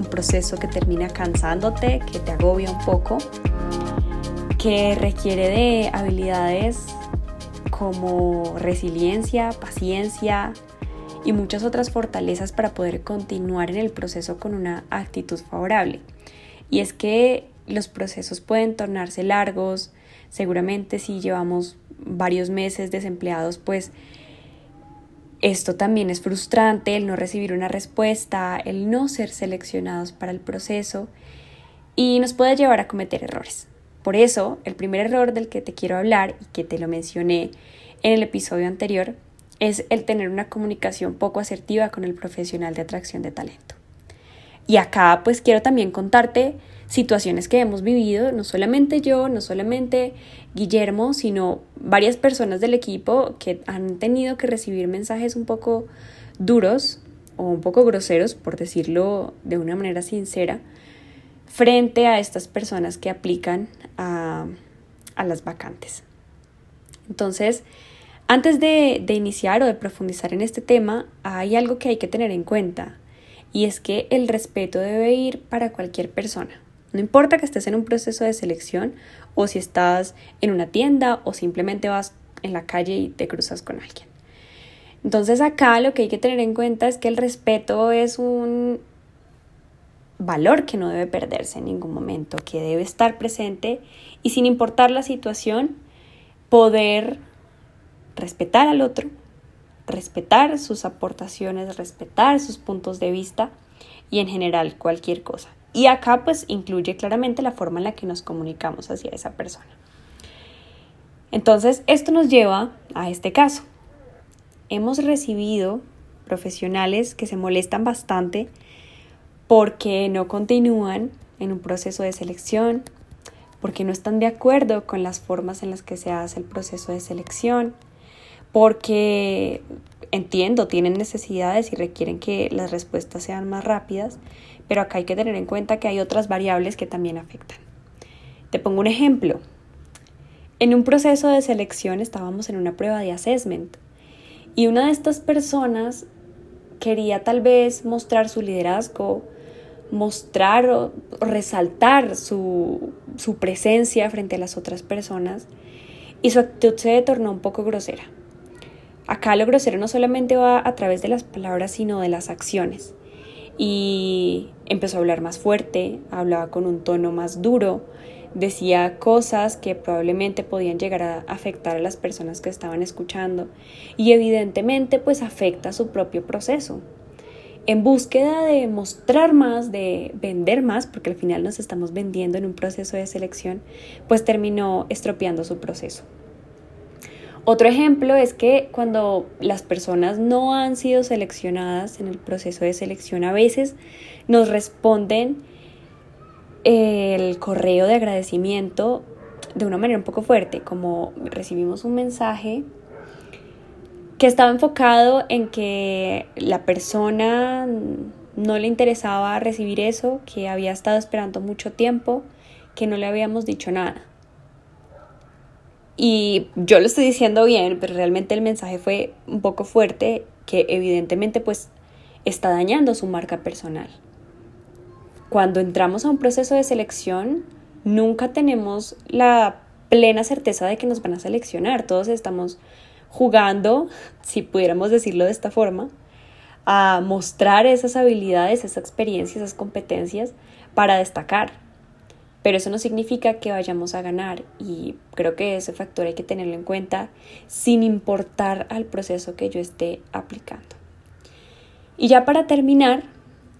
un proceso que termina cansándote, que te agobia un poco, que requiere de habilidades como resiliencia, paciencia y muchas otras fortalezas para poder continuar en el proceso con una actitud favorable. Y es que los procesos pueden tornarse largos, seguramente si llevamos varios meses desempleados, pues esto también es frustrante, el no recibir una respuesta, el no ser seleccionados para el proceso y nos puede llevar a cometer errores. Por eso, el primer error del que te quiero hablar y que te lo mencioné en el episodio anterior es el tener una comunicación poco asertiva con el profesional de atracción de talento. Y acá pues quiero también contarte situaciones que hemos vivido, no solamente yo, no solamente Guillermo, sino varias personas del equipo que han tenido que recibir mensajes un poco duros o un poco groseros, por decirlo de una manera sincera, frente a estas personas que aplican a, las vacantes. Entonces, antes de, de iniciar o de profundizar en este tema, hay algo que hay que tener en cuenta y es que el respeto debe ir para cualquier persona. No importa que estés en un proceso de selección o si estás en una tienda o simplemente vas en la calle y te cruzas con alguien. Entonces acá lo que hay que tener en cuenta es que el respeto es un valor que no debe perderse en ningún momento, que debe estar presente y sin importar la situación, poder respetar al otro, respetar sus aportaciones, respetar sus puntos de vista y en general cualquier cosa. Y acá pues incluye claramente la forma en la que nos comunicamos hacia esa persona. Entonces, esto nos lleva a este caso. Hemos recibido profesionales que se molestan bastante porque no continúan en un proceso de selección, porque no están de acuerdo con las formas en las que se hace el proceso de selección, porque entiendo, tienen necesidades y requieren que las respuestas sean más rápidas, pero acá hay que tener en cuenta que hay otras variables que también afectan. Te pongo un ejemplo. En un proceso de selección estábamos en una prueba de assessment y una de estas personas quería tal vez mostrar su liderazgo, mostrar o resaltar su, su presencia frente a las otras personas y su actitud se tornó un poco grosera. Acá lo grosero no solamente va a través de las palabras, sino de las acciones y empezó a hablar más fuerte, hablaba con un tono más duro, decía cosas que probablemente podían llegar a afectar a las personas que estaban escuchando y evidentemente pues afecta su propio proceso. En búsqueda de mostrar más, de vender más, porque al final nos estamos vendiendo en un proceso de selección, pues terminó estropeando su proceso. Otro ejemplo es que cuando las personas no han sido seleccionadas en el proceso de selección, a veces nos responden el correo de agradecimiento de una manera un poco fuerte, como recibimos un mensaje que estaba enfocado en que la persona no le interesaba recibir eso, que había estado esperando mucho tiempo, que no le habíamos dicho nada. Y yo lo estoy diciendo bien, pero realmente el mensaje fue un poco fuerte que evidentemente pues está dañando su marca personal. Cuando entramos a un proceso de selección, nunca tenemos la plena certeza de que nos van a seleccionar. Todos estamos jugando, si pudiéramos decirlo de esta forma, a mostrar esas habilidades, esa experiencia, esas competencias para destacar. Pero eso no significa que vayamos a ganar y creo que ese factor hay que tenerlo en cuenta sin importar al proceso que yo esté aplicando. Y ya para terminar,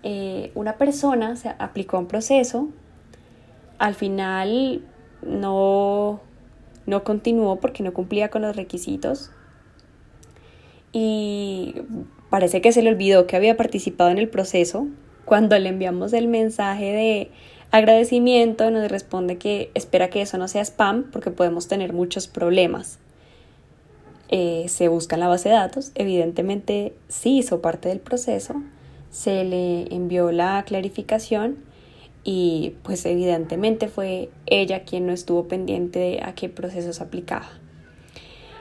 eh, una persona se aplicó un proceso, al final no, no continuó porque no cumplía con los requisitos y parece que se le olvidó que había participado en el proceso cuando le enviamos el mensaje de agradecimiento nos responde que espera que eso no sea spam porque podemos tener muchos problemas. Eh, se busca en la base de datos, evidentemente sí hizo parte del proceso, se le envió la clarificación y pues evidentemente fue ella quien no estuvo pendiente de a qué proceso se aplicaba.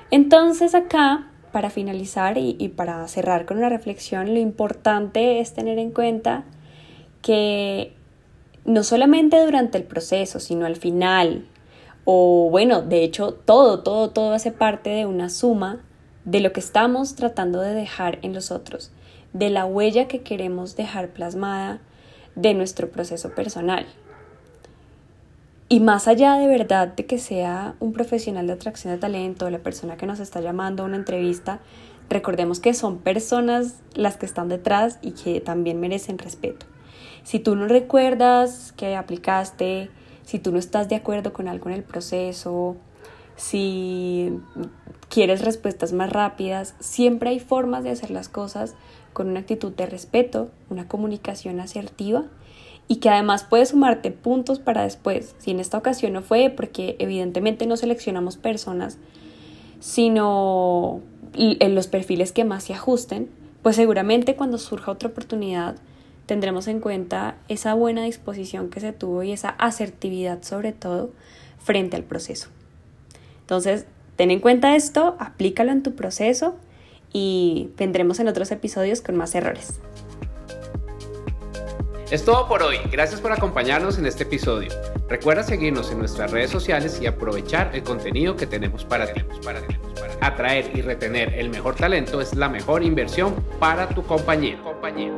Entonces acá, para finalizar y para cerrar con una reflexión, lo importante es tener en cuenta que no solamente durante el proceso, sino al final, o bueno, de hecho todo, todo, todo hace parte de una suma de lo que estamos tratando de dejar en los otros, de la huella que queremos dejar plasmada de nuestro proceso personal. Y más allá de verdad de que sea un profesional de atracción de talento, la persona que nos está llamando a una entrevista, recordemos que son personas las que están detrás y que también merecen respeto. Si tú no recuerdas que aplicaste, si tú no estás de acuerdo con algo en el proceso, si quieres respuestas más rápidas, siempre hay formas de hacer las cosas con una actitud de respeto, una comunicación asertiva y que además puede sumarte puntos para después. Si en esta ocasión no fue, porque evidentemente no seleccionamos personas, sino en los perfiles que más se ajusten, pues seguramente cuando surja otra oportunidad tendremos en cuenta esa buena disposición que se tuvo y esa asertividad sobre todo frente al proceso. Entonces, ten en cuenta esto, aplícalo en tu proceso y vendremos en otros episodios con más errores. Es todo por hoy. Gracias por acompañarnos en este episodio. Recuerda seguirnos en nuestras redes sociales y aprovechar el contenido que tenemos para ti. Atraer y retener el mejor talento es la mejor inversión para tu compañía. compañía.